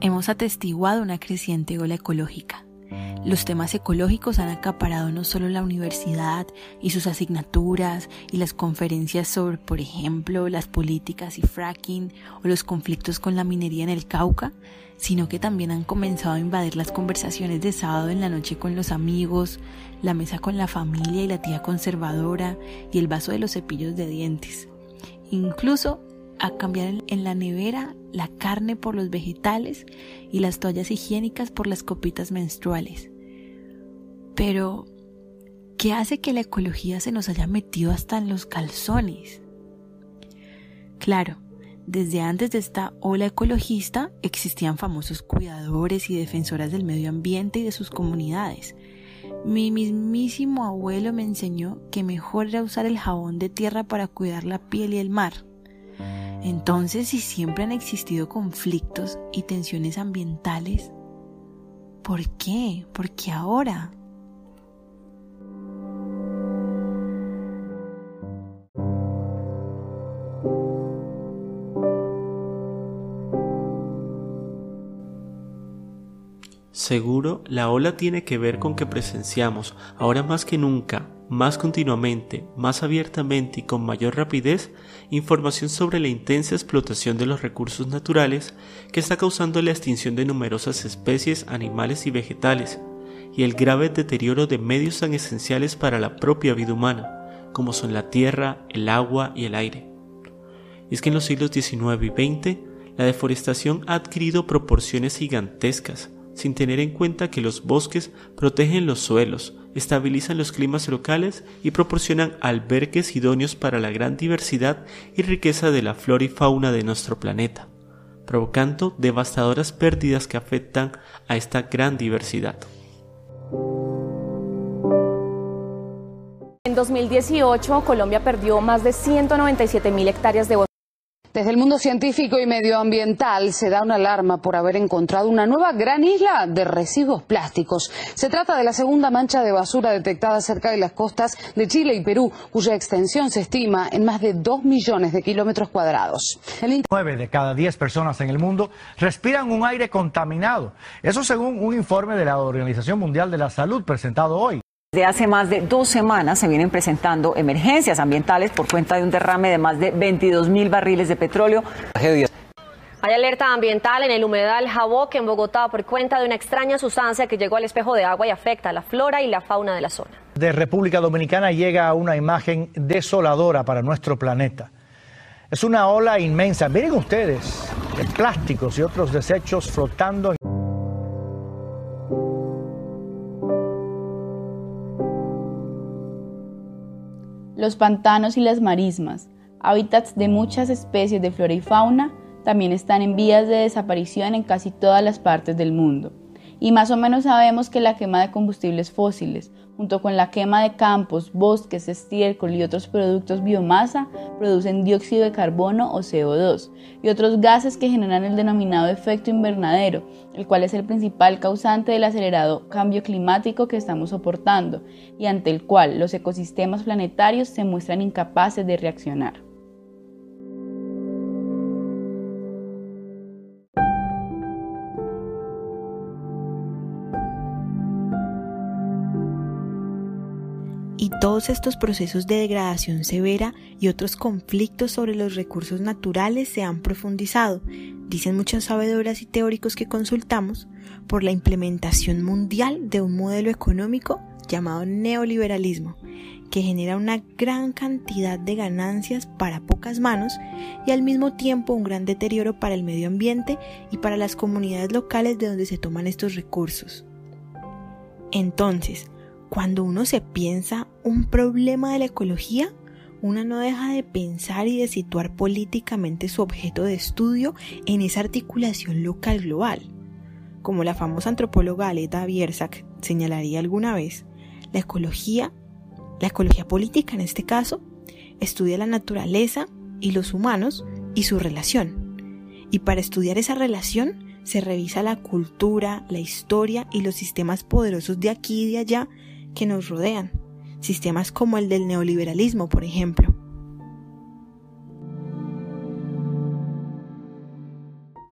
Hemos atestiguado una creciente ola ecológica los temas ecológicos han acaparado no solo la universidad y sus asignaturas y las conferencias sobre, por ejemplo, las políticas y fracking o los conflictos con la minería en el Cauca, sino que también han comenzado a invadir las conversaciones de sábado en la noche con los amigos, la mesa con la familia y la tía conservadora y el vaso de los cepillos de dientes. Incluso a cambiar en la nevera la carne por los vegetales y las toallas higiénicas por las copitas menstruales. Pero, ¿qué hace que la ecología se nos haya metido hasta en los calzones? Claro, desde antes de esta ola ecologista existían famosos cuidadores y defensoras del medio ambiente y de sus comunidades. Mi mismísimo abuelo me enseñó que mejor era usar el jabón de tierra para cuidar la piel y el mar entonces, si siempre han existido conflictos y tensiones ambientales, ¿por qué? ¿Por qué ahora? Seguro la ola tiene que ver con que presenciamos, ahora más que nunca, más continuamente, más abiertamente y con mayor rapidez información sobre la intensa explotación de los recursos naturales que está causando la extinción de numerosas especies animales y vegetales y el grave deterioro de medios tan esenciales para la propia vida humana, como son la tierra, el agua y el aire. Y es que en los siglos XIX y XX la deforestación ha adquirido proporciones gigantescas, sin tener en cuenta que los bosques protegen los suelos, estabilizan los climas locales y proporcionan albergues idóneos para la gran diversidad y riqueza de la flora y fauna de nuestro planeta, provocando devastadoras pérdidas que afectan a esta gran diversidad. En 2018, Colombia perdió más de 197 mil hectáreas de bosque desde el mundo científico y medioambiental se da una alarma por haber encontrado una nueva gran isla de residuos plásticos. Se trata de la segunda mancha de basura detectada cerca de las costas de Chile y Perú, cuya extensión se estima en más de 2 millones de kilómetros cuadrados. Nueve de cada 10 personas en el mundo respiran un aire contaminado. Eso según un informe de la Organización Mundial de la Salud presentado hoy. Desde hace más de dos semanas se vienen presentando emergencias ambientales por cuenta de un derrame de más de 22 mil barriles de petróleo. Hay alerta ambiental en el humedal Jaboque en Bogotá por cuenta de una extraña sustancia que llegó al espejo de agua y afecta a la flora y la fauna de la zona. De República Dominicana llega una imagen desoladora para nuestro planeta. Es una ola inmensa. Miren ustedes, de plásticos y otros desechos flotando. Los pantanos y las marismas, hábitats de muchas especies de flora y fauna, también están en vías de desaparición en casi todas las partes del mundo. Y más o menos sabemos que la quema de combustibles fósiles, junto con la quema de campos, bosques, estiércol y otros productos biomasa, producen dióxido de carbono o CO2 y otros gases que generan el denominado efecto invernadero, el cual es el principal causante del acelerado cambio climático que estamos soportando y ante el cual los ecosistemas planetarios se muestran incapaces de reaccionar. Y todos estos procesos de degradación severa y otros conflictos sobre los recursos naturales se han profundizado, dicen muchas sabedoras y teóricos que consultamos, por la implementación mundial de un modelo económico llamado neoliberalismo, que genera una gran cantidad de ganancias para pocas manos y al mismo tiempo un gran deterioro para el medio ambiente y para las comunidades locales de donde se toman estos recursos. Entonces, cuando uno se piensa un problema de la ecología, uno no deja de pensar y de situar políticamente su objeto de estudio en esa articulación local global. Como la famosa antropóloga Aleta Biersack señalaría alguna vez, la ecología, la ecología política en este caso, estudia la naturaleza y los humanos y su relación. Y para estudiar esa relación se revisa la cultura, la historia y los sistemas poderosos de aquí y de allá que nos rodean, sistemas como el del neoliberalismo, por ejemplo.